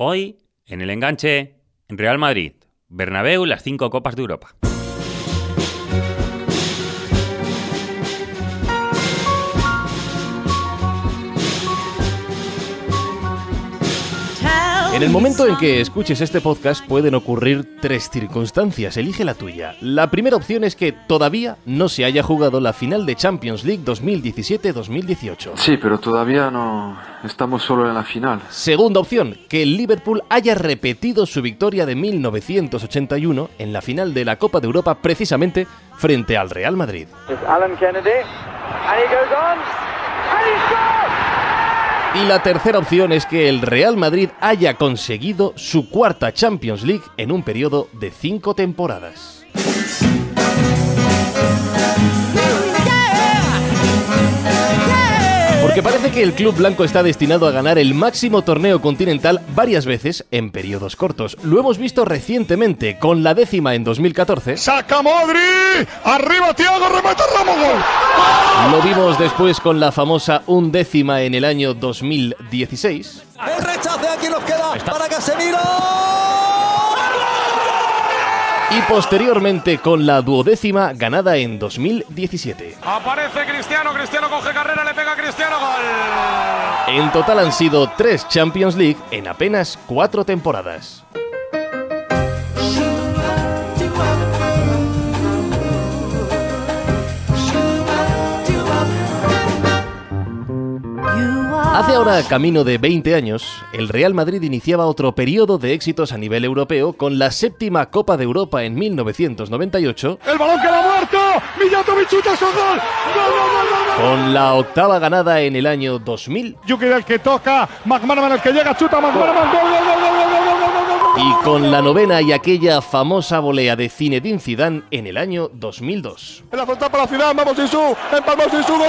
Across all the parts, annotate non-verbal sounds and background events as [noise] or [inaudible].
Hoy, en el enganche, Real Madrid, Bernabéu, las cinco copas de Europa. En el momento en que escuches este podcast pueden ocurrir tres circunstancias. Elige la tuya. La primera opción es que todavía no se haya jugado la final de Champions League 2017-2018. Sí, pero todavía no estamos solo en la final. Segunda opción, que el Liverpool haya repetido su victoria de 1981 en la final de la Copa de Europa precisamente frente al Real Madrid. Alan Kennedy, and he goes on, and he scores! Y la tercera opción es que el Real Madrid haya conseguido su cuarta Champions League en un periodo de cinco temporadas. Porque parece que el club blanco está destinado a ganar el máximo torneo continental varias veces en periodos cortos. Lo hemos visto recientemente con la décima en 2014. ¡Saca Modri! ¡Arriba Tiago! ¡Remata Ramos! ¡Gol! Lo vimos después con la famosa undécima en el año 2016. El rechace aquí nos queda para Casemiro. Y posteriormente con la duodécima ganada en 2017. Aparece Cristiano, Cristiano coge carrera, le pega a Cristiano, gol. En total han sido tres Champions League en apenas cuatro temporadas. Hace ahora camino de 20 años, el Real Madrid iniciaba otro periodo de éxitos a nivel europeo con la séptima Copa de Europa en 1998, El balón que la ha muerto. Mijatovic chuta su gol. Gol, gol, con la octava ganada en el año 2000 Yuki el que toca, McManaman el que llega, chuta McManaman, gol, gol, gol, gol, gol, gol, gol, gol, gol, gol. Y con la novena y aquella famosa volea de Zinedine Zidane en el año 2002. En la frontal para la ciudad, vamos Sisu, empalmó Sisu, gol, gol.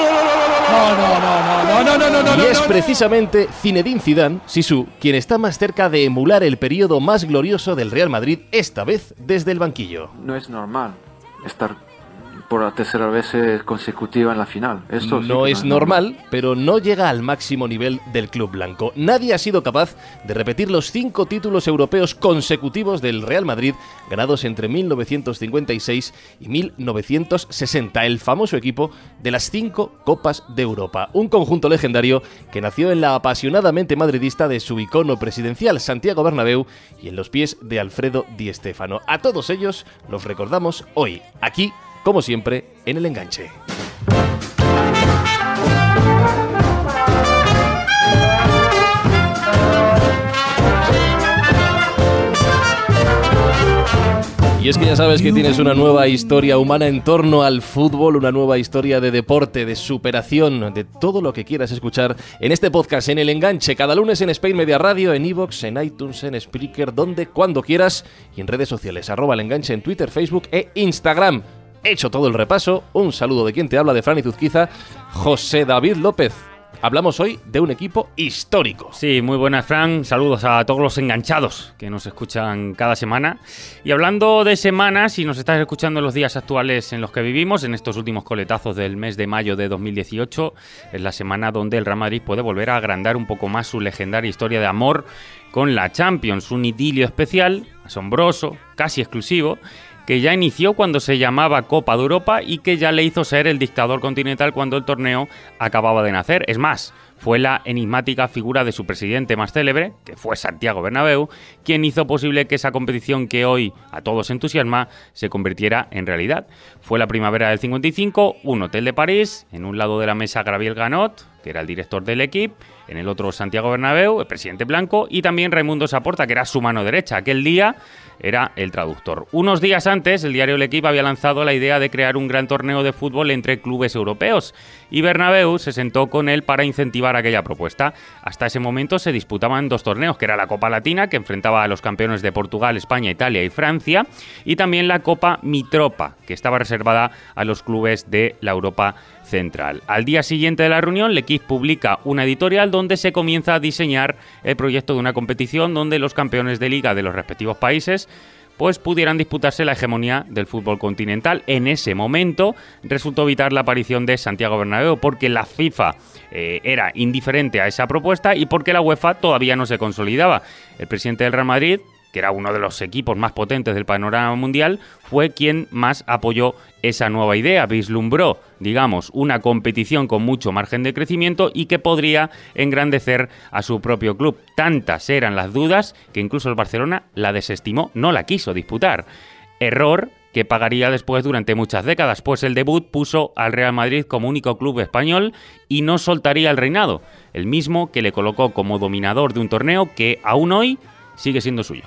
No, no, no, no, no, no, no, no, Y no, es no. precisamente Zinedine Zidane, Sisu, quien está más cerca de emular el periodo más glorioso del Real Madrid, esta vez desde el banquillo. No es normal estar por la tercera vez consecutiva en la final. Esto sí No es normal, pero no llega al máximo nivel del club blanco. Nadie ha sido capaz de repetir los cinco títulos europeos consecutivos del Real Madrid, ganados entre 1956 y 1960, el famoso equipo de las cinco Copas de Europa. Un conjunto legendario que nació en la apasionadamente madridista de su icono presidencial, Santiago Bernabéu, y en los pies de Alfredo Di Stéfano. A todos ellos los recordamos hoy, aquí, como siempre, en el enganche. Y es que ya sabes que tienes una nueva historia humana en torno al fútbol, una nueva historia de deporte, de superación, de todo lo que quieras escuchar en este podcast, en El Enganche, cada lunes en Spain Media Radio, en Evox, en iTunes, en Spreaker, donde, cuando quieras, y en redes sociales, arroba El Enganche en Twitter, Facebook e Instagram. Hecho todo el repaso, un saludo de quien te habla, de Fran Zuzquiza, José David López. Hablamos hoy de un equipo histórico. Sí, muy buenas, Fran. Saludos a todos los enganchados que nos escuchan cada semana. Y hablando de semanas, si nos estás escuchando en los días actuales en los que vivimos, en estos últimos coletazos del mes de mayo de 2018, es la semana donde el Real Madrid puede volver a agrandar un poco más su legendaria historia de amor con la Champions, un idilio especial, asombroso, casi exclusivo, que ya inició cuando se llamaba Copa de Europa y que ya le hizo ser el dictador continental cuando el torneo acababa de nacer. Es más, fue la enigmática figura de su presidente más célebre, que fue Santiago Bernabéu, quien hizo posible que esa competición que hoy a todos entusiasma se convirtiera en realidad. Fue la primavera del 55, un hotel de París, en un lado de la mesa Graviel Ganot, que era el director del equipo, en el otro Santiago Bernabéu, el presidente blanco, y también Raimundo Saporta, que era su mano derecha. Aquel día era el traductor. Unos días antes, el diario El Equipo había lanzado la idea de crear un gran torneo de fútbol entre clubes europeos, y Bernabéu se sentó con él para incentivar aquella propuesta. Hasta ese momento se disputaban dos torneos, que era la Copa Latina, que enfrentaba a los campeones de Portugal, España, Italia y Francia, y también la Copa Mitropa, que estaba reservada a los clubes de la Europa Central. Al día siguiente de la reunión, L'Equipe publica una editorial donde se comienza a diseñar el proyecto de una competición donde los campeones de liga de los respectivos países pues pudieran disputarse la hegemonía del fútbol continental. En ese momento resultó vital la aparición de Santiago Bernabéu porque la FIFA eh, era indiferente a esa propuesta y porque la UEFA todavía no se consolidaba. El presidente del Real Madrid, que era uno de los equipos más potentes del panorama mundial, fue quien más apoyó esa nueva idea, vislumbró, digamos, una competición con mucho margen de crecimiento y que podría engrandecer a su propio club. Tantas eran las dudas que incluso el Barcelona la desestimó, no la quiso disputar. Error que pagaría después durante muchas décadas, pues el debut puso al Real Madrid como único club español y no soltaría el reinado, el mismo que le colocó como dominador de un torneo que aún hoy sigue siendo suyo.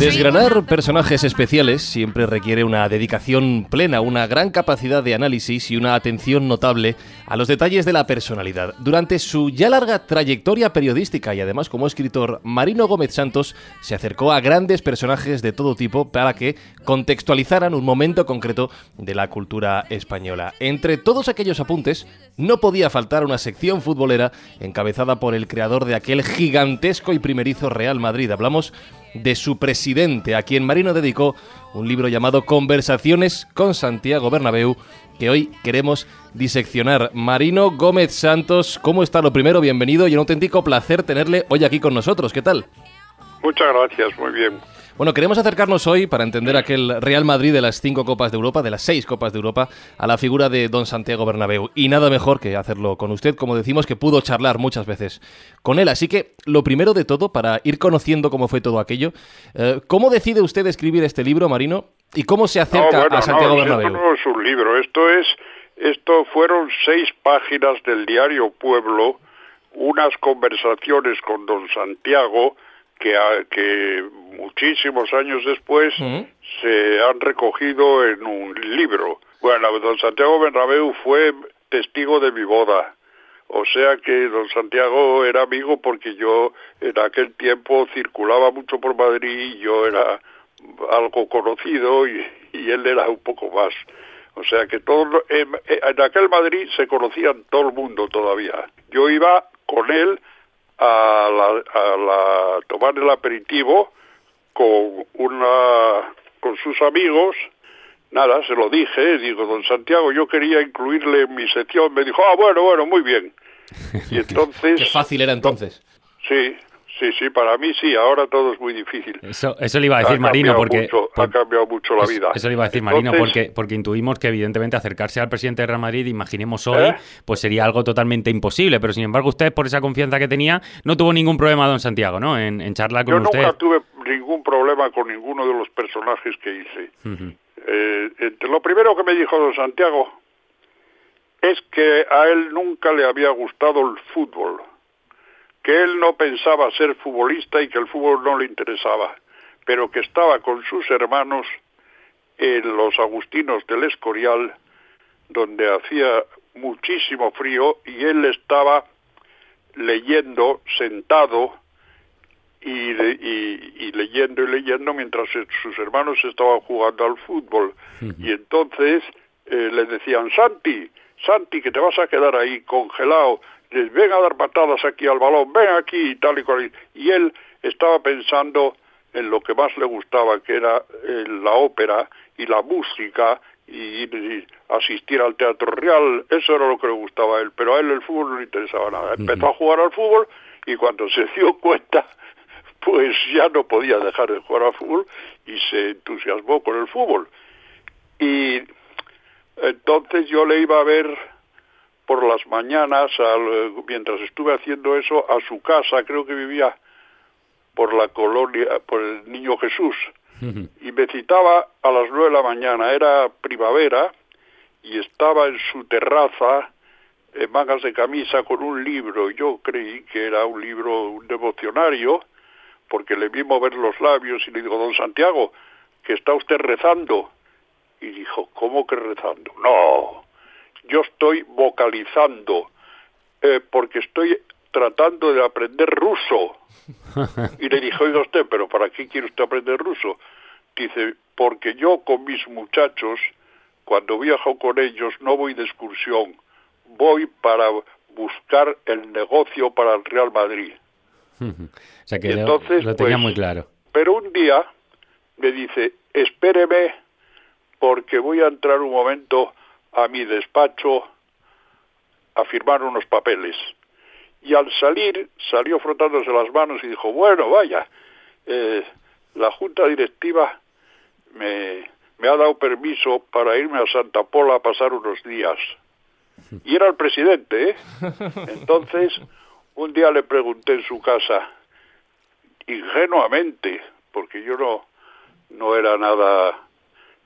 Desgranar personajes especiales siempre requiere una dedicación plena, una gran capacidad de análisis y una atención notable a los detalles de la personalidad. Durante su ya larga trayectoria periodística y además como escritor, Marino Gómez Santos se acercó a grandes personajes de todo tipo para que contextualizaran un momento concreto de la cultura española. Entre todos aquellos apuntes, no podía faltar una sección futbolera encabezada por el creador de aquel gigantesco y primerizo Real Madrid. Hablamos de su presidente, a quien Marino dedicó un libro llamado Conversaciones con Santiago Bernabéu, que hoy queremos diseccionar. Marino Gómez Santos, ¿cómo está lo primero? Bienvenido y un auténtico placer tenerle hoy aquí con nosotros. ¿Qué tal? Muchas gracias, muy bien. Bueno, queremos acercarnos hoy para entender aquel Real Madrid de las cinco Copas de Europa, de las seis Copas de Europa, a la figura de don Santiago Bernabéu. Y nada mejor que hacerlo con usted, como decimos, que pudo charlar muchas veces con él. Así que, lo primero de todo, para ir conociendo cómo fue todo aquello, eh, ¿cómo decide usted escribir este libro, Marino? ¿Y cómo se acerca a Santiago Bernabéu? Esto no es un libro, esto es, esto fueron seis páginas del diario Pueblo, unas conversaciones con don Santiago, que, que muchísimos años después se han recogido en un libro. Bueno, don Santiago Bernabéu fue testigo de mi boda. O sea que don Santiago era amigo porque yo en aquel tiempo circulaba mucho por Madrid y yo era algo conocido y, él era un poco más. O sea que todo, en, en aquel Madrid se conocían todo el mundo todavía. Yo iba con él a, la, tomar el aperitivo con una con sus amigos. Nada se lo dije digo don Santiago yo quería incluirle en mi sección me dijo ah bueno bueno muy bien [laughs] y entonces qué fácil era entonces. Sí Sí, sí, para mí sí, ahora todo es muy difícil. Eso, eso le iba a decir Marino, porque... ha cambiado mucho la vida. Eso le iba a decir Marino, porque, porque intuimos que evidentemente acercarse al presidente de Real Madrid, imaginemos hoy, ¿Eh? pues sería algo totalmente imposible, pero sin embargo usted, por esa confianza que tenía, no tuvo ningún problema, don Santiago, ¿no? En, en charlar con usted. Yo nunca tuve ningún problema con ninguno de los personajes que hice. Eh, lo primero que me dijo don Santiago es que a él nunca le había gustado el fútbol que él no pensaba ser futbolista y que el fútbol no le interesaba, pero que estaba con sus hermanos en los Agustinos del Escorial, donde hacía muchísimo frío y él estaba leyendo sentado y, leyendo y leyendo mientras sus hermanos estaban jugando al fútbol. Y entonces eh, le decían, Santi, Santi, que te vas a quedar ahí congelado, les ven a dar patadas aquí al balón, ven aquí y tal y cual. Y él estaba pensando en lo que más le gustaba, que era eh, la ópera y la música y, asistir al teatro real, eso era lo que le gustaba a él, pero a él el fútbol no le interesaba nada. Empezó a jugar al fútbol y cuando se dio [laughs] cuenta, pues ya no podía dejar de jugar al fútbol y se entusiasmó con el fútbol. Y entonces yo le iba a ver por las mañanas, mientras estuve haciendo eso, a su casa, creo que vivía por la colonia, por el Niño Jesús, [laughs] y me citaba a las nueve de la mañana, era primavera, y estaba en su terraza, en mangas de camisa, con un libro, yo creí que era un libro, un devocionario, porque le vi mover los labios y le digo, don Santiago, que está usted rezando. Y dijo, ¿cómo que rezando? No, yo estoy vocalizando eh, porque estoy tratando de aprender ruso. Y le dije, oiga usted, pero ¿para qué quiere usted aprender ruso? Dice, porque yo con mis muchachos, cuando viajo con ellos, no voy de excursión, voy para buscar el negocio para el Real Madrid. [laughs] o sea que Y entonces, lo tenía pues, muy claro. Pero un día me dice, espéreme porque voy a entrar un momento a mi despacho a firmar unos papeles. Y al salir, salió frotándose las manos y dijo, bueno, vaya, eh, la junta directiva me, me ha dado permiso para irme a Santa Pola a pasar unos días. Y era el presidente, ¿eh? [laughs] Entonces, un día le pregunté en su casa, ingenuamente, porque yo no, no era nada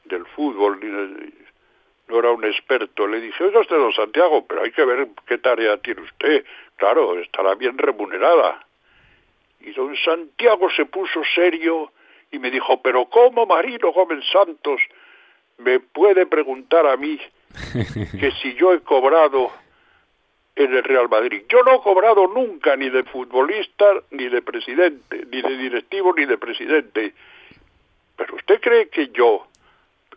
del fútbol, ni no era un experto, le dije, oiga usted, don Santiago, pero hay que ver qué tarea tiene usted. Claro, estará bien remunerada. Y don Santiago se puso serio y me dijo, pero ¿cómo Marino Gómez Santos me puede preguntar a mí [laughs] que si yo he cobrado en el Real Madrid? Yo no he cobrado nunca ni de futbolista, ni de presidente, ni de directivo, ni de presidente. Pero usted cree que yo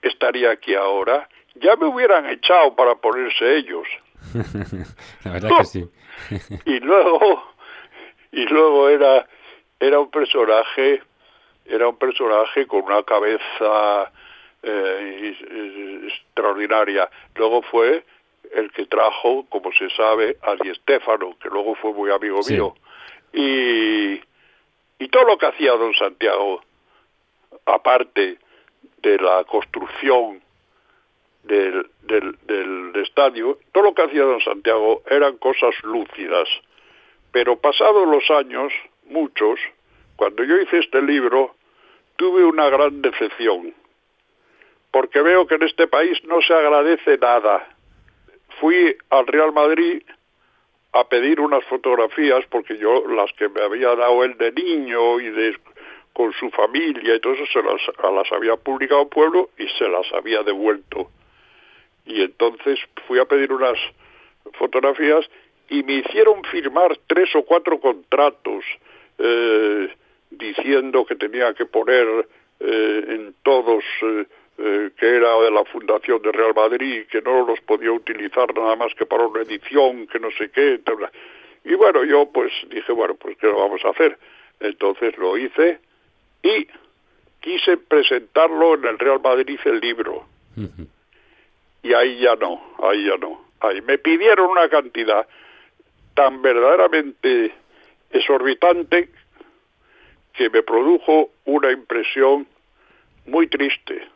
estaría aquí ahora? Ya me hubieran echado para ponerse ellos. [laughs] La verdad que sí. [laughs] y luego y luego era era un personaje era un personaje con una cabeza eh, extraordinaria luego fue el que trajo como se sabe a Di Stéfano que luego fue muy amigo Sí. mío y y todo lo que hacía don Santiago aparte de la construcción del, del, estadio, todo lo que hacía don Santiago eran cosas lúcidas. Pero pasados los años, muchos, cuando yo hice este libro, tuve una gran decepción, porque veo que en este país no se agradece nada. Fui al Real Madrid a pedir unas fotografías, porque yo las que me había dado él de niño y de con su familia y todo eso se las, las había publicado pueblo y se las había devuelto y entonces fui a pedir unas fotografías y me hicieron firmar tres o cuatro contratos eh, diciendo que tenía que poner eh, en todos eh, que era de la fundación de Real Madrid que no los podía utilizar nada más que para una edición que no sé qué tal. y bueno yo pues dije bueno pues qué lo vamos a hacer entonces lo hice y quise presentarlo en el Real Madrid el libro y ahí ya no, ahí ya no. Ahí me pidieron una cantidad tan verdaderamente exorbitante que me produjo una impresión muy triste.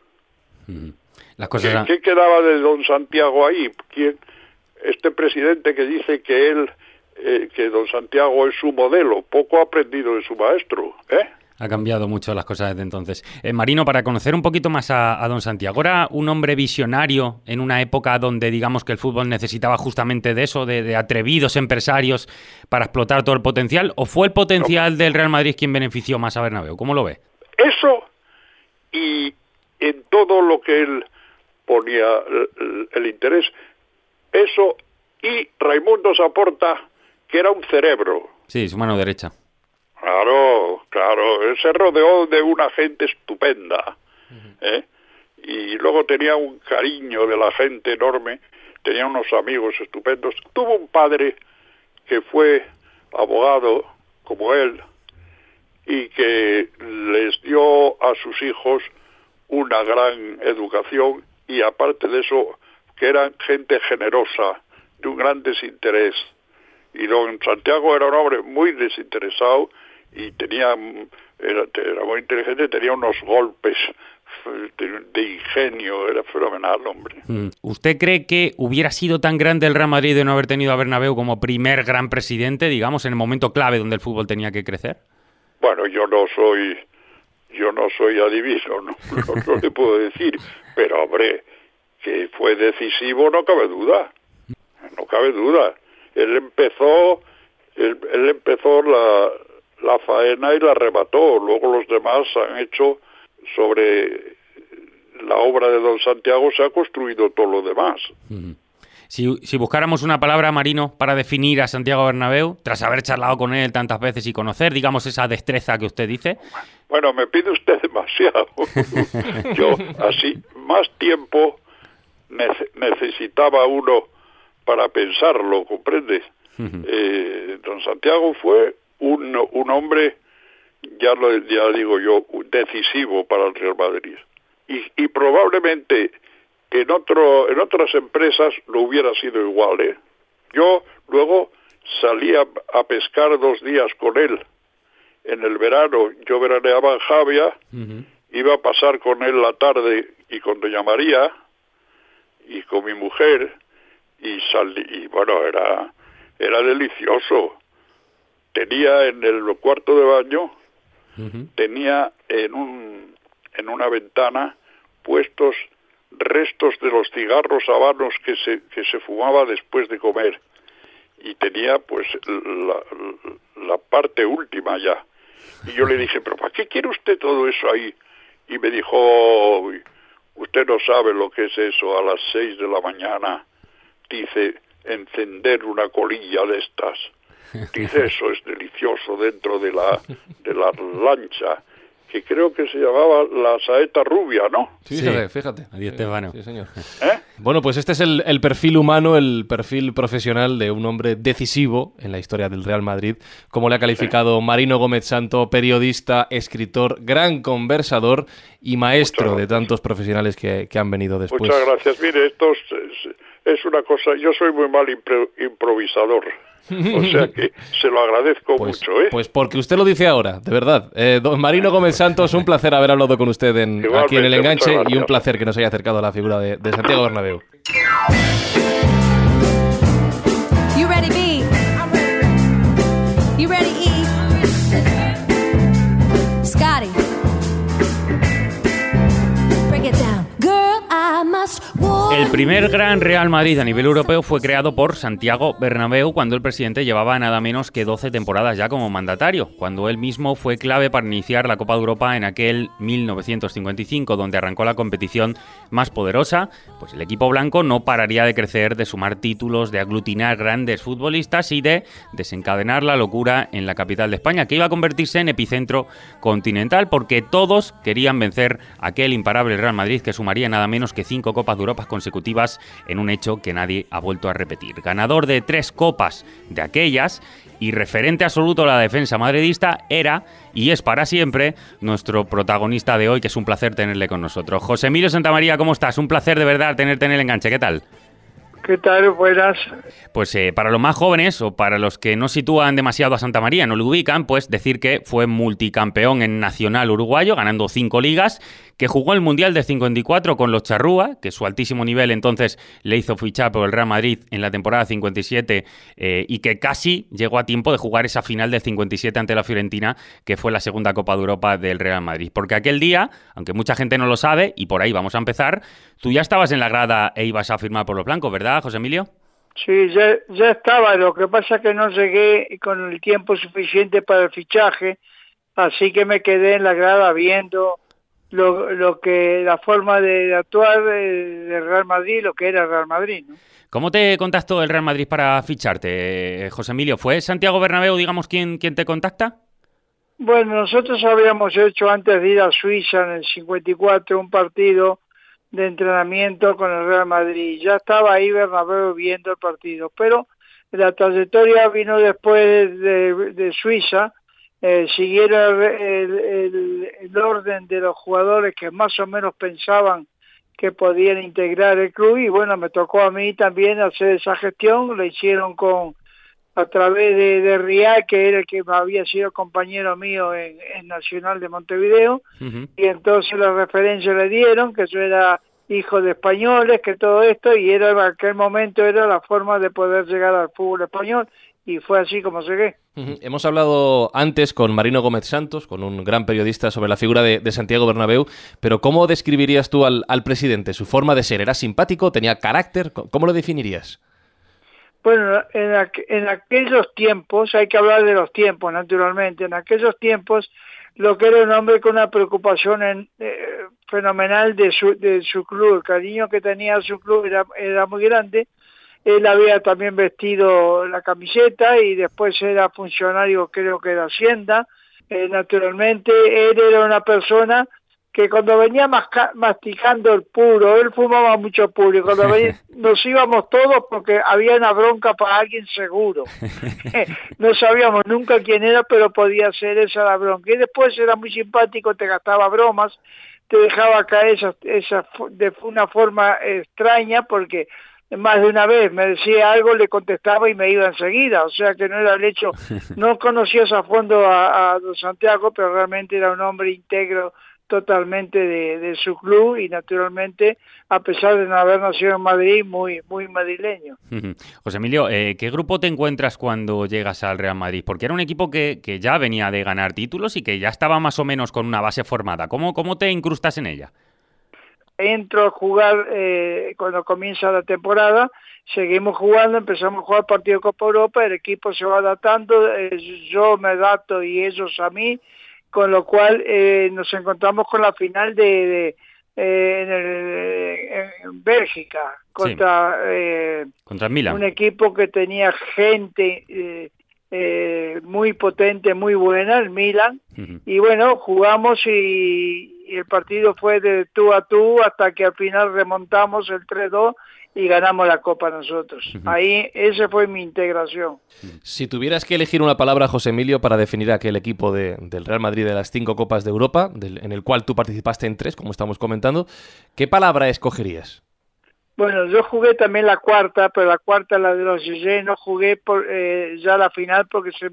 Las ¿Qué, cosas han- qué quedaba de don Santiago ahí? ¿Quién? Este presidente que dice que él, eh, que don Santiago es su modelo, poco ha aprendido de su maestro, ¿eh? Ha cambiado mucho las cosas desde entonces. Eh, Marino, para conocer un poquito más a, a don Santiago, ¿era un hombre visionario en una época donde digamos que el fútbol necesitaba justamente de eso, de, de atrevidos empresarios para explotar todo el potencial? ¿O fue el potencial del Real Madrid quien benefició más a Bernabéu? ¿Cómo lo ve? Eso y en todo lo que él ponía el, el interés, eso y Raimundo Saporta, que era un cerebro. Sí, su mano derecha. Claro, claro, él se rodeó de una gente estupenda. ¿eh? Y luego tenía un cariño de la gente enorme, tenía unos amigos estupendos. Tuvo un padre que fue abogado como él y que les dio a sus hijos una gran educación y aparte de eso que eran gente generosa, de un gran desinterés. Y don Santiago era un hombre muy desinteresado y tenía era, era muy inteligente, tenía unos golpes de, ingenio, era fenomenal, hombre. Mm. ¿Usted cree que hubiera sido tan grande el Real Madrid de no haber tenido a Bernabéu como primer gran presidente, digamos, en el momento clave donde el fútbol tenía que crecer? Bueno, yo no soy yo no soy adivino, no, [laughs] no, no le puedo decir, pero hombre, que fue decisivo no cabe duda, no cabe duda. Él empezó, él, él empezó la, la faena y la arrebató, luego los demás han hecho sobre la obra de don Santiago se ha construido todo lo demás. Si, si buscáramos una palabra, Marino, para definir a Santiago Bernabéu, tras haber charlado con él tantas veces y conocer, digamos, esa destreza que usted dice, Bueno, me pide usted [laughs] demasiado. [laughs] Yo, así, más tiempo nece- necesitaba uno para pensarlo, ¿comprende? Eh, don Santiago fue un, un hombre, ya lo ya digo yo, decisivo para el Real Madrid. Y, y probablemente en otro en otras empresas no hubiera sido igual, ¿eh? Yo luego salí a, a pescar dos días con él en el verano. Yo veraneaba en Javia, iba a pasar con él la tarde y con Doña María y con mi mujer y salí y bueno era era delicioso. Tenía en el cuarto de baño tenía en un en una ventana puestos restos de los cigarros habanos que se que se fumaba después de comer. Y tenía pues la, la parte última ya. Y yo le dije pero para qué quiere usted todo eso ahí y me dijo usted no sabe lo que es eso a las seis de la mañana dice encender una colilla de estas dice eso es delicioso dentro de la de la lancha que creo que se llamaba la saeta rubia, ¿no? Sí, fíjate, fíjate. Adiós, Estefano. Sí, señor. ¿Eh? Bueno, pues este es el, el, perfil humano, el perfil profesional de un hombre decisivo en la historia del Real Madrid, como le ha calificado sí. Marino Gómez Santo, periodista, escritor, gran conversador y maestro de tantos profesionales que, que, han venido después. Muchas gracias. Mire, esto es, es una cosa, yo soy muy mal impro improvisador. O sea que se lo agradezco pues, mucho, ¿eh? Pues porque usted lo dice ahora, de verdad. Eh, don Marino Gómez Santos, un placer haber hablado con usted en, aquí en El Enganche y un placer que nos haya acercado a la figura de, de Santiago Bernabéu. You ready, B? You ready, E? Scotty. El primer gran Real Madrid a nivel europeo fue creado por Santiago Bernabéu cuando el presidente llevaba nada menos que 12 temporadas ya como mandatario, cuando él mismo fue clave para iniciar la Copa de Europa en aquel 1955, donde arrancó la competición más poderosa, pues el equipo blanco no pararía de crecer, de sumar títulos, de aglutinar grandes futbolistas y de desencadenar la locura en la capital de España, que iba a convertirse en epicentro continental, porque todos querían vencer aquel imparable Real Madrid que sumaría nada menos que cinco Copas de Europa consecutivas en un hecho que nadie ha vuelto a repetir. Ganador de tres copas de aquellas y referente absoluto a la defensa madridista era y es para siempre nuestro protagonista de hoy, que es un placer tenerle con nosotros. José Emilio Santamaría, ¿cómo estás? Un placer de verdad tenerte en el enganche. ¿Qué tal? ¿Qué tal? Buenas. Pues eh, para los más jóvenes o para los que no sitúan demasiado a Santa María, no lo ubican, pues decir que fue multicampeón en Nacional Uruguayo, ganando cinco ligas, que jugó el Mundial de 54 con los Charrúa, que su altísimo nivel entonces le hizo fichar por el Real Madrid en la temporada 57 eh, y que casi llegó a tiempo de jugar esa final del 57 ante la Fiorentina, que fue la segunda Copa de Europa del Real Madrid. Porque aquel día, aunque mucha gente no lo sabe, y por ahí vamos a empezar, tú ya estabas en la grada e ibas a firmar por los blancos, ¿verdad, José Emilio? Sí, ya, ya estaba, lo que pasa es que no llegué con el tiempo suficiente para el fichaje, así que me quedé en la grada viendo lo, lo que la forma de actuar del de Real Madrid, lo que era el Real Madrid. ¿no? ¿Cómo te contactó el Real Madrid para ficharte, José Emilio? ¿Fue Santiago Bernabéu, digamos, quien, quien te contacta? Bueno, nosotros habíamos hecho antes de ir a Suiza en el 54 un partido de entrenamiento con el Real Madrid. Ya estaba ahí Bernabéu viendo el partido, pero la trayectoria vino después de, de Suiza eh, siguieron el, el, el, orden de los jugadores que más o menos pensaban que podían integrar el club y bueno, me tocó a mí también hacer esa gestión, lo hicieron con a través de, de Rial, que era el que había sido compañero mío en, en Nacional de Montevideo, uh -huh. y entonces la referencia le dieron que yo era hijo de españoles, que todo esto, y era en aquel momento era la forma de poder llegar al fútbol español, y fue así como llegué. Uh -huh. Hemos hablado antes con Marino Gómez Santos, con un gran periodista sobre la figura de, de Santiago Bernabéu, pero ¿cómo describirías tú al, al, presidente? ¿Su forma de ser? ¿Era simpático? ¿Tenía carácter? ¿Cómo lo definirías? Bueno, en, aqu en aquellos tiempos, hay que hablar de los tiempos, naturalmente, en aquellos tiempos lo que era un hombre con una preocupación en, eh, fenomenal de su, de su club, el cariño que tenía a su club era, era muy grande, él había también vestido la camiseta y después era funcionario creo que de Hacienda, eh, naturalmente él era una persona que cuando venía masca- masticando el puro, él fumaba mucho puro, y cuando [laughs] venía- nos íbamos todos porque había una bronca para alguien seguro. [laughs] no sabíamos nunca quién era, pero podía ser esa la bronca. Y después era muy simpático, te gastaba bromas, te dejaba caer esa, esa, de una forma extraña porque más de una vez me decía algo, le contestaba y me iba enseguida, o sea que no era el hecho, [laughs] no conocías a fondo a, a don Santiago, pero realmente era un hombre íntegro totalmente de, de su club y naturalmente, a pesar de no haber nacido en Madrid, muy, muy madrileño. [laughs] José Emilio, eh, ¿qué grupo te encuentras cuando llegas al Real Madrid? Porque era un equipo que, que ya venía de ganar títulos y que ya estaba más o menos con una base formada. ¿Cómo, cómo te incrustas en ella? Entro a jugar eh, cuando comienza la temporada, seguimos jugando, empezamos a jugar partido de Copa Europa, el equipo se va adaptando, eh, yo me adapto y ellos a mí, con lo cual eh, nos encontramos con la final de, de, en, el- en Bélgica contra eh, Contra Milan. un equipo que tenía gente eh, muy potente, muy buena, el Milan, y bueno, jugamos y, y el partido fue de tú a tú hasta que al final remontamos el 3-2 y ganamos la Copa nosotros. Ahí, esa fue mi integración. Si tuvieras que elegir una palabra, José Emilio, para definir aquel equipo de- del Real Madrid de las cinco Copas de Europa, del- en el cual tú participaste en tres, como estamos comentando, ¿qué palabra escogerías? Bueno, yo jugué también la cuarta, pero la cuarta, la de los GG, no jugué por, eh, ya la final porque se,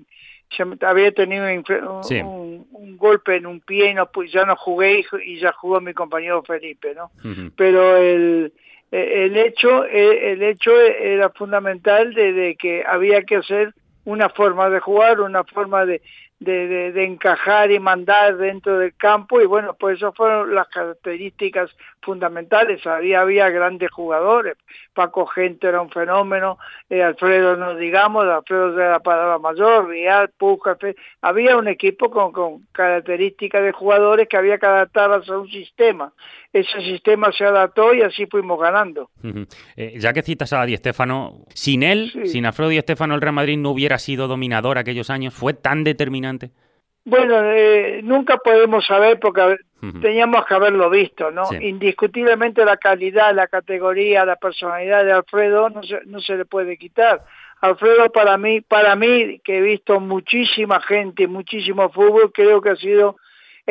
se había tenido un, infe- un- Sí. un- un golpe en un pie y no, ya no jugué y, ya jugó mi compañero Felipe, ¿no? Pero el, eh, el hecho eh, el hecho era fundamental de, de que había que hacer una forma de jugar, una forma de, de, de- de encajar y mandar dentro del campo y bueno, pues esas fueron las características fundamentales. Había, había grandes jugadores, Paco Gente era un fenómeno, eh, Alfredo no digamos, Alfredo era la palabra mayor, Rial, Puja, Fe- había un equipo con, con características de jugadores que había que adaptarlas a un sistema. Ese sistema se adaptó y así fuimos ganando. Eh, ya que citas a Di Stéfano, sin él, Sí. sin Alfredo Di Stéfano, el Real Madrid no hubiera sido dominador aquellos años. ¿Fue tan determinante? Bueno, eh, nunca podemos saber porque teníamos que haberlo visto, ¿no? Sí. Indiscutiblemente la calidad, la categoría, la personalidad de Alfredo no se, no se le puede quitar. Alfredo para mí, para mí que he visto muchísima gente, muchísimo fútbol, creo que ha sido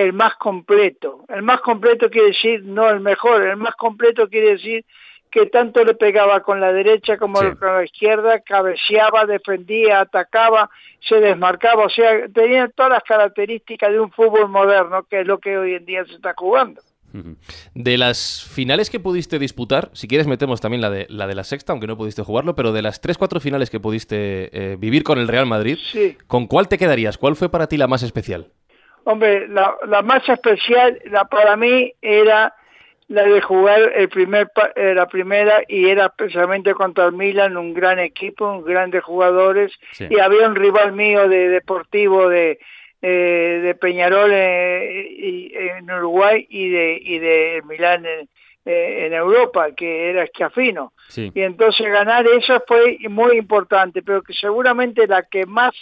el más completo. El más completo quiere decir no el mejor, el más completo quiere decir que tanto le pegaba con la derecha como Sí. con la izquierda, cabeceaba, defendía, atacaba, se desmarcaba, o sea, tenía todas las características de un fútbol moderno, que es lo que hoy en día se está jugando. De las finales que pudiste disputar, si quieres metemos también la de la, de la sexta, aunque no pudiste jugarlo, pero de las tres, cuatro finales que pudiste eh, vivir con el Real Madrid, Sí. ¿con cuál te quedarías? ¿Cuál fue para ti la más especial? Hombre, la, la más especial la, para mí era la de jugar el primer eh, la primera y era especialmente contra el Milan, un gran equipo, un grandes jugadores Sí. y había un rival mío de deportivo de eh, de Peñarol eh, y- en Uruguay y de y de Milán en, eh, en Europa, que era Schiaffino. Sí. Y entonces ganar esa fue muy importante, pero que seguramente la que más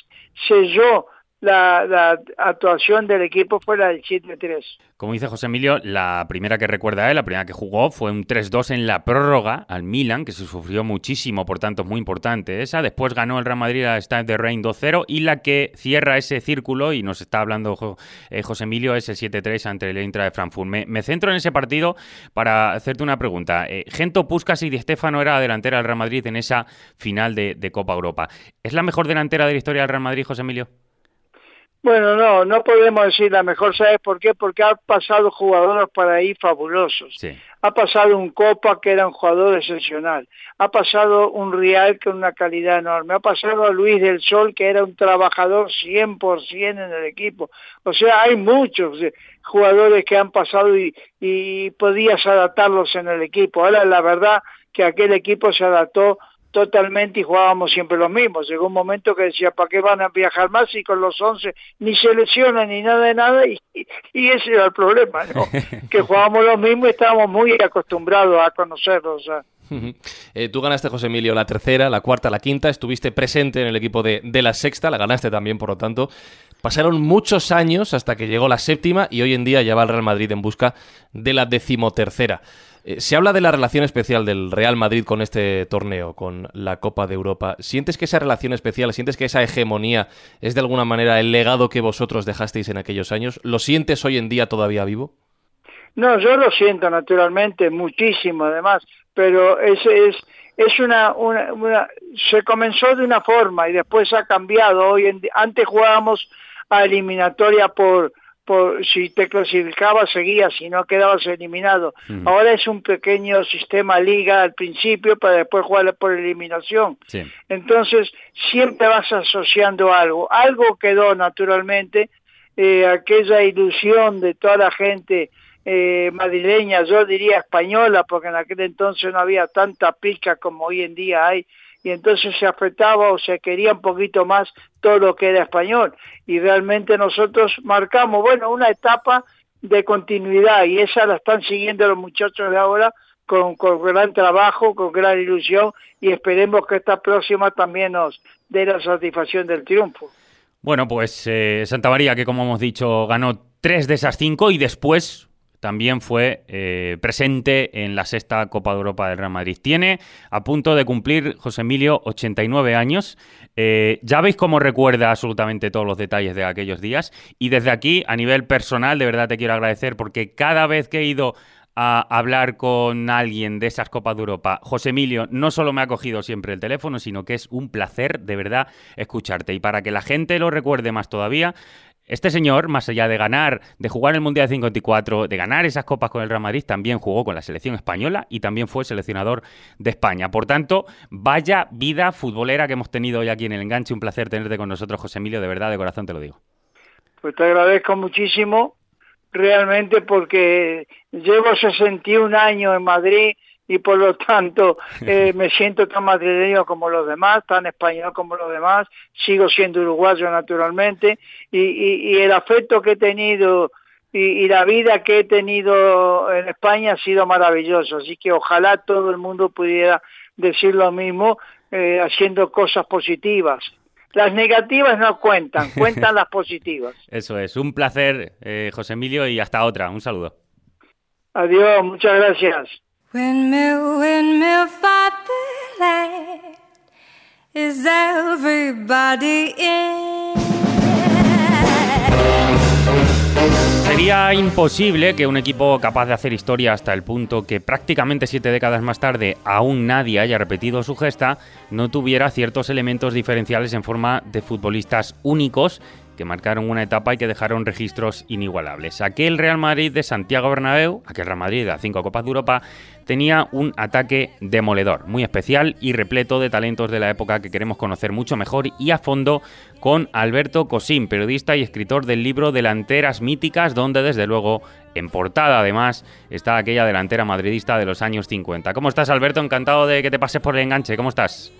selló la, actuación del equipo fue la del 7-3. Como dice José Emilio, la primera que recuerda él, la primera que jugó, fue un 3-2 en la prórroga al Milan, que se sufrió muchísimo, por tanto es muy importante esa. Después ganó el Real Madrid a Stade de Reims 2-0 y la que cierra ese círculo, y nos está hablando eh, José Emilio, es el 7-3 ante el Eintracht de Frankfurt. Me, me centro en ese partido para hacerte una pregunta. Eh, Gento Puskas y Di Stéfano era delantera del Real Madrid en esa final de, de Copa Europa. ¿Es la mejor delantera de la historia del Real Madrid, José Emilio? Bueno, no, no podemos decir la mejor, ¿sabes por qué? Porque ha pasado jugadores para ahí fabulosos. Sí. Ha pasado un Copa que era un jugador excepcional. Ha pasado un Real con una calidad enorme. Ha pasado a Luis del Sol que era un trabajador 100% en el equipo. O sea, hay muchos eh, jugadores que han pasado y, y podías adaptarlos en el equipo. Ahora la verdad que aquel equipo se adaptó totalmente y jugábamos siempre los mismos. Llegó un momento que decía, ¿para qué van a viajar más si con los 11 ni se lesionan ni nada de nada? [laughs] Y, ese era el problema, ¿no? [laughs] que jugábamos los mismos y estábamos muy acostumbrados a conocerlos. Eh, tú ganaste, José Emilio, la tercera, la cuarta, la quinta, estuviste presente en el equipo de, de la sexta, la ganaste también, por lo tanto. Pasaron muchos años hasta que llegó la séptima y hoy en día ya va el Real Madrid en busca de la decimotercera. Eh, se habla de la relación especial del Real Madrid con este torneo, con la Copa de Europa. ¿Sientes que esa relación especial, sientes que esa hegemonía es de alguna manera el legado que vosotros dejasteis en aquellos años? ¿Lo sientes hoy en día todavía vivo? No, yo lo siento naturalmente, muchísimo además, pero es, es, es una, una, una, se comenzó de una forma y después ha cambiado. Hoy en, antes jugábamos a eliminatoria por, por si te clasificabas seguías, si no quedabas eliminado. Ahora es un pequeño sistema liga al principio para después jugar por eliminación. Sí. Entonces siempre vas asociando algo. Algo quedó naturalmente, eh, aquella ilusión de toda la gente eh, madrileña, yo diría española, porque en aquel entonces no había tanta pica como hoy en día hay, y entonces se afectaba o se quería un poquito más todo lo que era español. Y realmente nosotros marcamos, bueno, una etapa de continuidad y esa la están siguiendo los muchachos de ahora con, con gran trabajo, con gran ilusión y esperemos que esta próxima también nos dé la satisfacción del triunfo. Bueno, pues eh, Santa María, que como hemos dicho, ganó tres de esas cinco y después también fue eh, presente en la sexta Copa de Europa del Real Madrid. Tiene a punto de cumplir José Emilio 89 años. Eh, ya veis cómo recuerda absolutamente todos los detalles de aquellos días. Y desde aquí, a nivel personal, de verdad te quiero agradecer porque cada vez que he ido a hablar con alguien de esas Copas de Europa, José Emilio no solo me ha cogido siempre el teléfono, sino que es un placer de verdad escucharte. Y para que la gente lo recuerde más todavía, este señor, más allá de ganar, de jugar el Mundial 54, de ganar esas copas con el Real Madrid, también jugó con la selección española y también fue seleccionador de España. Por tanto, vaya vida futbolera que hemos tenido hoy aquí en el enganche. Un placer tenerte con nosotros, José Emilio, de verdad, de corazón te lo digo. Pues te agradezco muchísimo, realmente, porque llevo 61 años en Madrid y por lo tanto [laughs] eh, me siento tan madrileño como los demás, tan español como los demás, sigo siendo uruguayo naturalmente y, y, y el afecto que he tenido y, y, la vida que he tenido en España ha sido maravilloso, así que ojalá todo el mundo pudiera decir lo mismo eh, haciendo cosas positivas. Las negativas no cuentan, [laughs] cuentan las positivas. Eso es, un placer, eh, José Emilio, y hasta otra. Un saludo. Adiós, muchas gracias. Windmill, windmill, fatherland, is everybody in? Sería imposible que un equipo capaz de hacer historia hasta el punto que prácticamente siete décadas más tarde aún nadie haya repetido su gesta, no tuviera ciertos elementos diferenciales en forma de futbolistas únicos que marcaron una etapa y que dejaron registros inigualables. Aquel Real Madrid de Santiago Bernabéu, aquel Real Madrid de las cinco Copas de Europa, tenía un ataque demoledor, muy especial y repleto de talentos de la época que queremos conocer mucho mejor y a fondo con Alberto Cosín, periodista y escritor del libro Delanteras Míticas, donde desde luego en portada además está aquella delantera madridista de los años 50. ¿Cómo estás Alberto? Encantado de que te pases por el enganche. ¿Cómo estás?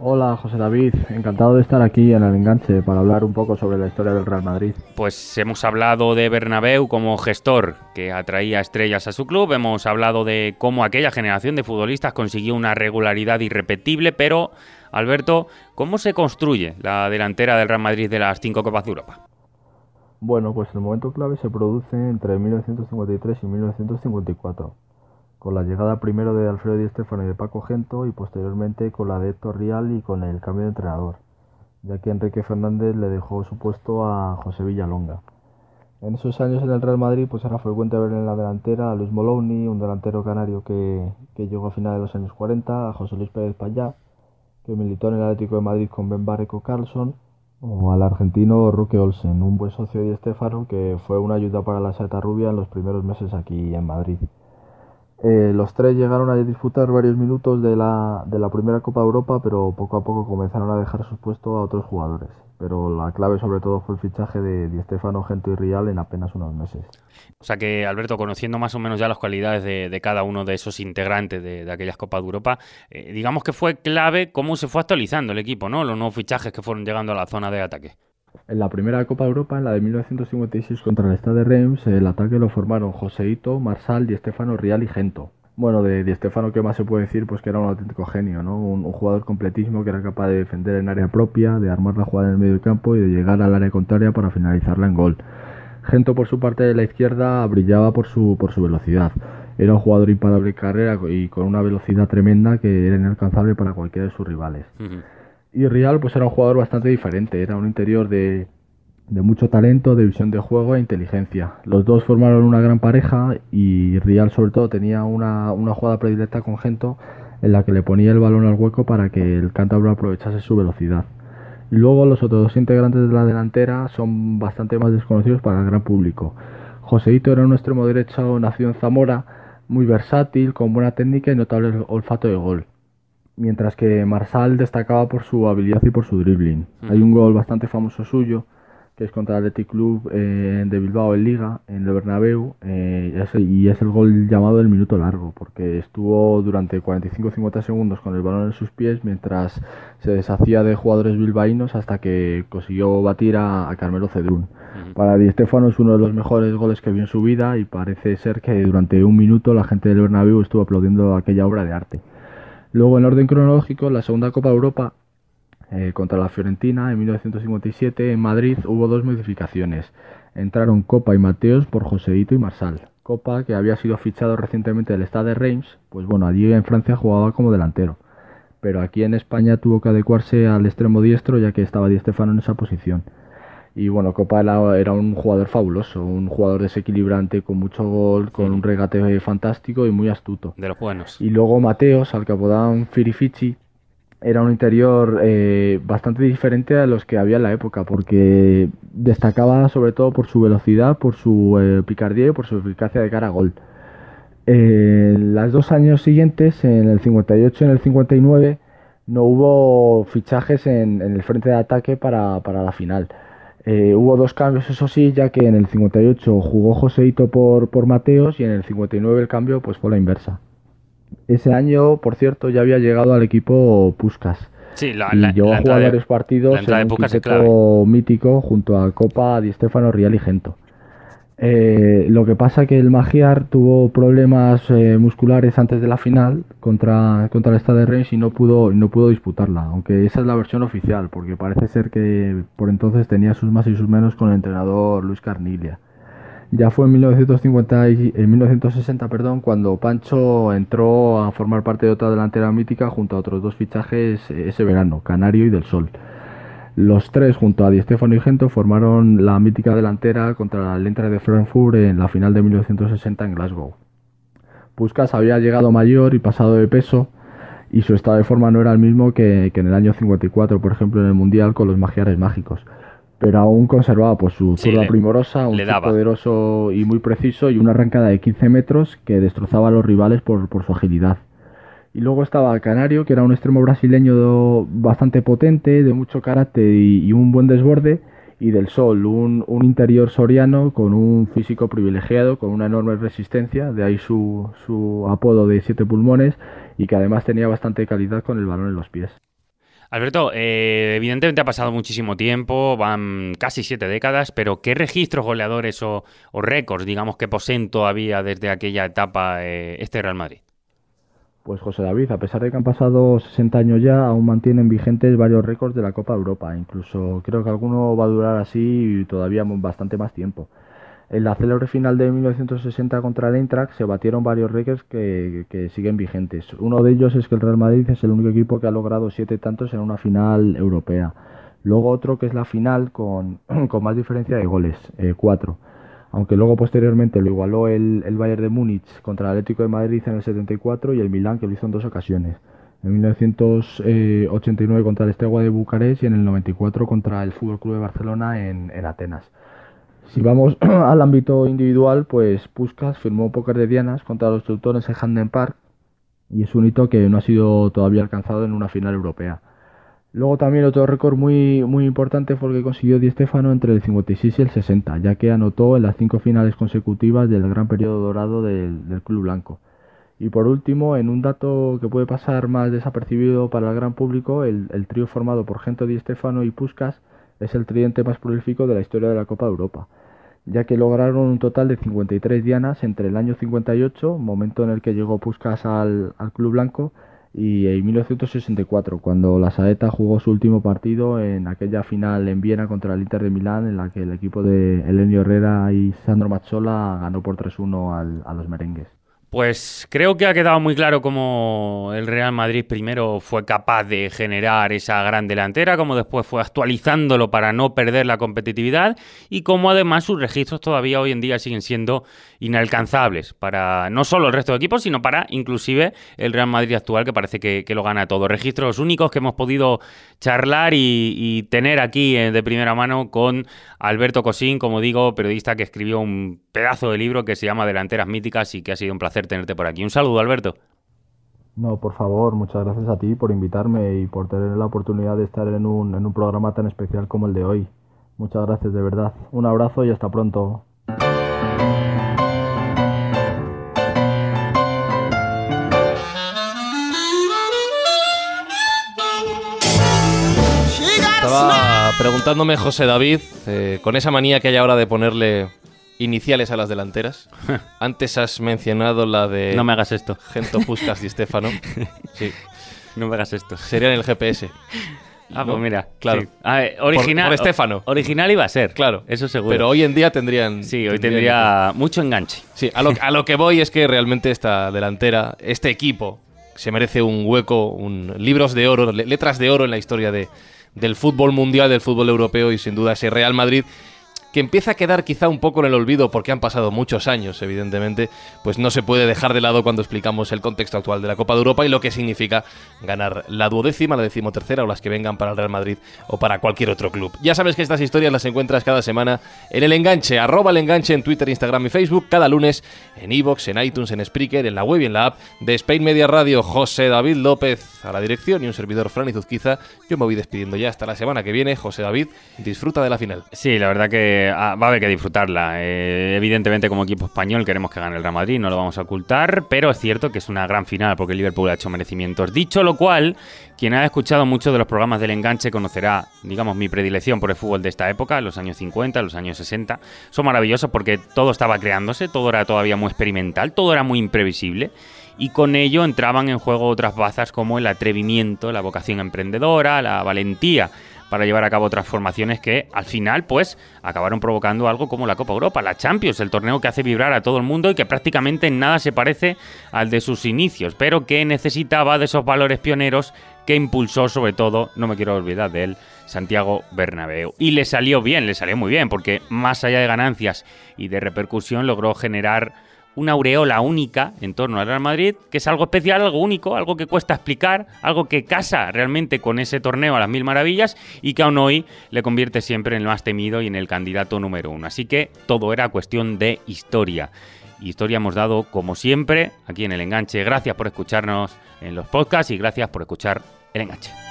Hola José David, encantado de estar aquí en el enganche para hablar un poco sobre la historia del Real Madrid. Pues hemos hablado de Bernabéu como gestor que atraía estrellas a su club, hemos hablado de cómo aquella generación de futbolistas consiguió una regularidad irrepetible, pero Alberto, ¿cómo se construye la delantera del Real Madrid de las cinco Copas de Europa? Bueno, pues el momento clave se produce entre 1953 y 1954 con la llegada primero de Alfredo Di Stéfano y de Paco Gento y posteriormente con la de Héctor Rial y con el cambio de entrenador, ya que Enrique Fernández le dejó su puesto a José Villalonga. En esos años en el Real Madrid pues era frecuente ver en la delantera a Luis Moloni, un delantero canario que, que llegó a finales de los años 40, a José Luis Pérez Payá, que militó en el Atlético de Madrid con Ben Barreco Carlson, o al argentino Roque Olsen, un buen socio de Di Stéfano que fue una ayuda para la Seta Rubia en los primeros meses aquí en Madrid. Eh, los tres llegaron a disputar varios minutos de la, de la primera Copa de Europa, pero poco a poco comenzaron a dejar su puesto a otros jugadores. Pero la clave sobre todo fue el fichaje de Di Stefano, Gento y Rial en apenas unos meses. O sea que, Alberto, conociendo más o menos ya las cualidades de, cada uno de esos integrantes de, de aquellas Copas de Europa, eh, digamos que fue clave cómo se fue actualizando el equipo, ¿no? Los nuevos fichajes que fueron llegando a la zona de ataque. En la primera Copa de Europa, en la de 1956 contra el Stade de Reims, el ataque lo formaron Joseito, Marsal, Di Stefano, Rial y Gento. Bueno, de Di ¿qué más se puede decir? Pues que era un auténtico genio, ¿no? Un, jugador completísimo que era capaz de defender en área propia, de armar la jugada en el medio campo y de llegar al área contraria para finalizarla en gol. Gento, por su parte de la izquierda, brillaba por su, por su velocidad. Era un jugador imparable en carrera y con una velocidad tremenda que era inalcanzable para cualquiera de sus rivales. Y Real, pues era un jugador bastante diferente. Era un interior de, de mucho talento, de visión de juego e inteligencia. Los dos formaron una gran pareja y Real sobre todo tenía una, una jugada predilecta con Gento en la que le ponía el balón al hueco para que el cántabro aprovechase su velocidad. Luego los otros dos integrantes de la delantera son bastante más desconocidos para el gran público. Joseito era un extremo derecho nacido en Zamora, muy versátil, con buena técnica y notable olfato de gol. Mientras que Marsal destacaba por su habilidad y por su dribbling. Hay un gol bastante famoso suyo, que es contra el Athletic Club eh, de Bilbao en Liga, en el Bernabéu, eh, y es el gol llamado el minuto largo, porque estuvo durante 45-50 segundos con el balón en sus pies mientras se deshacía de jugadores bilbaínos hasta que consiguió batir a, a Carmelo Cedrún. Uh -huh. Para Di Stefano es uno de los mejores goles que vio en su vida y parece ser que durante un minuto la gente del Bernabéu estuvo aplaudiendo aquella obra de arte. Luego, en orden cronológico, la segunda Copa Europa eh, contra la Fiorentina en 1957 en Madrid hubo dos modificaciones. Entraron Copa y Mateos por Joseito y Marsal. Copa, que había sido fichado recientemente del Stade de Reims, pues bueno, allí en Francia jugaba como delantero. Pero aquí en España tuvo que adecuarse al extremo diestro ya que estaba Di Stefano en esa posición. Y bueno, Copa era un jugador fabuloso, un jugador desequilibrante con mucho gol, con un regate fantástico y muy astuto. De los buenos. Y luego Mateos, al que apodaban Firifici, era un interior eh, bastante diferente a los que había en la época, porque destacaba sobre todo por su velocidad, por su eh, picardía y por su eficacia de cara a gol. Eh, los dos años siguientes, en el 58 y en el 59, no hubo fichajes en, en el frente de ataque para, para la final. Eh, hubo dos cambios, eso sí, ya que en el 58 jugó Joseito por, por Mateos y en el 59 el cambio pues fue la inversa. Ese año, por cierto, ya había llegado al equipo Puskas. Sí, la, y la, llegó la a jugar varios partidos en un mítico junto a Copa, Di Stefano, Rial y Gento. Eh, lo que pasa que el Magiar tuvo problemas eh, musculares antes de la final contra, contra el Stade de Reims y no pudo, no pudo disputarla, aunque esa es la versión oficial, porque parece ser que por entonces tenía sus más y sus menos con el entrenador Luis Carnilia. Ya fue en, 1950 y, en 1960 perdón, cuando Pancho entró a formar parte de otra delantera mítica junto a otros dos fichajes ese verano, Canario y Del Sol. Los tres, junto a Di Stefano y Gento, formaron la mítica delantera contra la Eintracht de Frankfurt en la final de 1960 en Glasgow. Puskas había llegado mayor y pasado de peso, y su estado de forma no era el mismo que, que en el año 54, por ejemplo, en el Mundial con los Magiares Mágicos. Pero aún conservaba pues, su zurda primorosa, un poderoso y muy preciso, y una arrancada de 15 metros que destrozaba a los rivales por, por su agilidad. Y luego estaba Canario, que era un extremo brasileño bastante potente, de mucho carácter y, un buen desborde. Y del Sol, un, un interior soriano con un físico privilegiado, con una enorme resistencia, de ahí su, su apodo de siete pulmones, y que además tenía bastante calidad con el balón en los pies. Alberto, eh, evidentemente ha pasado muchísimo tiempo, van casi siete décadas, pero ¿qué registros goleadores o, o récords, digamos, que poseen todavía desde aquella etapa eh, este Real Madrid? Pues José David, a pesar de que han pasado 60 años ya, aún mantienen vigentes varios récords de la Copa Europa. Incluso creo que alguno va a durar así todavía bastante más tiempo. En la célebre final de 1960 contra el Eintracht se batieron varios récords que, que siguen vigentes. Uno de ellos es que el Real Madrid es el único equipo que ha logrado siete tantos en una final europea. Luego otro que es la final con, [clears throat] con más diferencia de goles, eh, cuatro aunque luego posteriormente lo igualó el, el Bayern de Múnich contra el Atlético de Madrid en el 74 y el Milán que lo hizo en dos ocasiones. En 1989 contra el Estegua de Bucarest y en el 94 contra el Fútbol Club de Barcelona en, en Atenas. Si vamos [clears throat] al ámbito individual, pues Puskas firmó póker de dianas contra los teutones en Handen Park y es un hito que no ha sido todavía alcanzado en una final europea. Luego también otro récord muy, muy importante fue el que consiguió Di Stefano entre el 56 y el 60, ya que anotó en las cinco finales consecutivas del gran periodo dorado del, del club blanco. Y por último, en un dato que puede pasar más desapercibido para el gran público, el, el trío formado por Gento, Di Stefano y Puskas es el tridente más prolífico de la historia de la Copa de Europa. ya que lograron un total de 53 dianas entre el año 58, momento en el que llegó Puskas al, al Club Blanco, y en 1964, cuando la Saeta jugó su último partido en aquella final en Viena contra el Inter de Milán, en la que el equipo de Elenio Herrera y Sandro Mazzola ganó por 3-1 a los merengues. Pues creo que ha quedado muy claro cómo el Real Madrid primero fue capaz de generar esa gran delantera, como después fue actualizándolo para no perder la competitividad y cómo además sus registros todavía hoy en día siguen siendo inalcanzables para no solo el resto de equipos, sino para inclusive el Real Madrid actual que parece que, lo gana todo. Registros únicos que hemos podido charlar y, tener aquí eh, de primera mano con Alberto Cosín, como digo, periodista que escribió un pedazo de libro que se llama Delanteras Míticas y que ha sido un placer tenerte por aquí. Un saludo, Alberto. No, por favor, muchas gracias a ti por invitarme y por tener la oportunidad de estar en un, en un programa tan especial como el de hoy. Muchas gracias, de verdad. Un abrazo y hasta pronto. Estaba preguntándome José David, eh, con esa manía que hay ahora de ponerle iniciales a las delanteras. [laughs] Antes has mencionado la de. No me hagas esto. Gento Puskas y [laughs] Stefano. Sí. No me hagas esto. Serían el GPS. Ah, pues mira. Claro. original. Por, Estefano. Original iba a ser. Claro. Eso seguro. Pero hoy en día tendrían. Sí, hoy tendría mucho enganche. Sí, a lo, a lo que voy es que realmente esta delantera, este equipo, se merece un hueco, un libros de oro, letras de oro en la historia de, del fútbol mundial, del fútbol europeo y sin duda ese Real Madrid que empieza a quedar quizá un poco en el olvido porque han pasado muchos años, evidentemente, pues no se puede dejar de lado cuando explicamos el contexto actual de la Copa de Europa y lo que significa ganar la duodécima, la decimotercera o las que vengan para el Real Madrid o para cualquier otro club. Ya sabes que estas historias las encuentras cada semana en el enganche, arroba el enganche en Twitter, Instagram y Facebook, cada lunes en iVoox, en iTunes, en Spreaker, en la web y en la app de Spain Media Radio. José David López a la dirección y un servidor Fran Izuzquiza. Yo me voy despidiendo ya hasta la semana que viene. José David, disfruta de la final. Sí, la verdad que Ah, va a haber que disfrutarla. Eh, evidentemente, como equipo español, queremos que gane el Real Madrid, no lo vamos a ocultar, pero es cierto que es una gran final porque el Liverpool ha hecho merecimientos. Dicho lo cual, quien ha escuchado muchos de los programas del enganche conocerá, digamos, mi predilección por el fútbol de esta época, los años 50, los años 60. Son maravillosos porque todo estaba creándose, todo era todavía muy experimental, todo era muy imprevisible y con ello entraban en juego otras bazas como el atrevimiento, la vocación emprendedora, la valentía para llevar a cabo transformaciones que al final pues acabaron provocando algo como la Copa Europa, la Champions, el torneo que hace vibrar a todo el mundo y que prácticamente en nada se parece al de sus inicios, pero que necesitaba de esos valores pioneros que impulsó sobre todo, no me quiero olvidar de él, Santiago Bernabéu. Y le salió bien, le salió muy bien, porque más allá de ganancias y de repercusión logró generar una aureola única en torno al Real Madrid, que es algo especial, algo único, algo que cuesta explicar, algo que casa realmente con ese torneo a las mil maravillas y que aún hoy le convierte siempre en el más temido y en el candidato número uno. Así que todo era cuestión de historia. Historia hemos dado, como siempre, aquí en el enganche. Gracias por escucharnos en los podcasts y gracias por escuchar el enganche.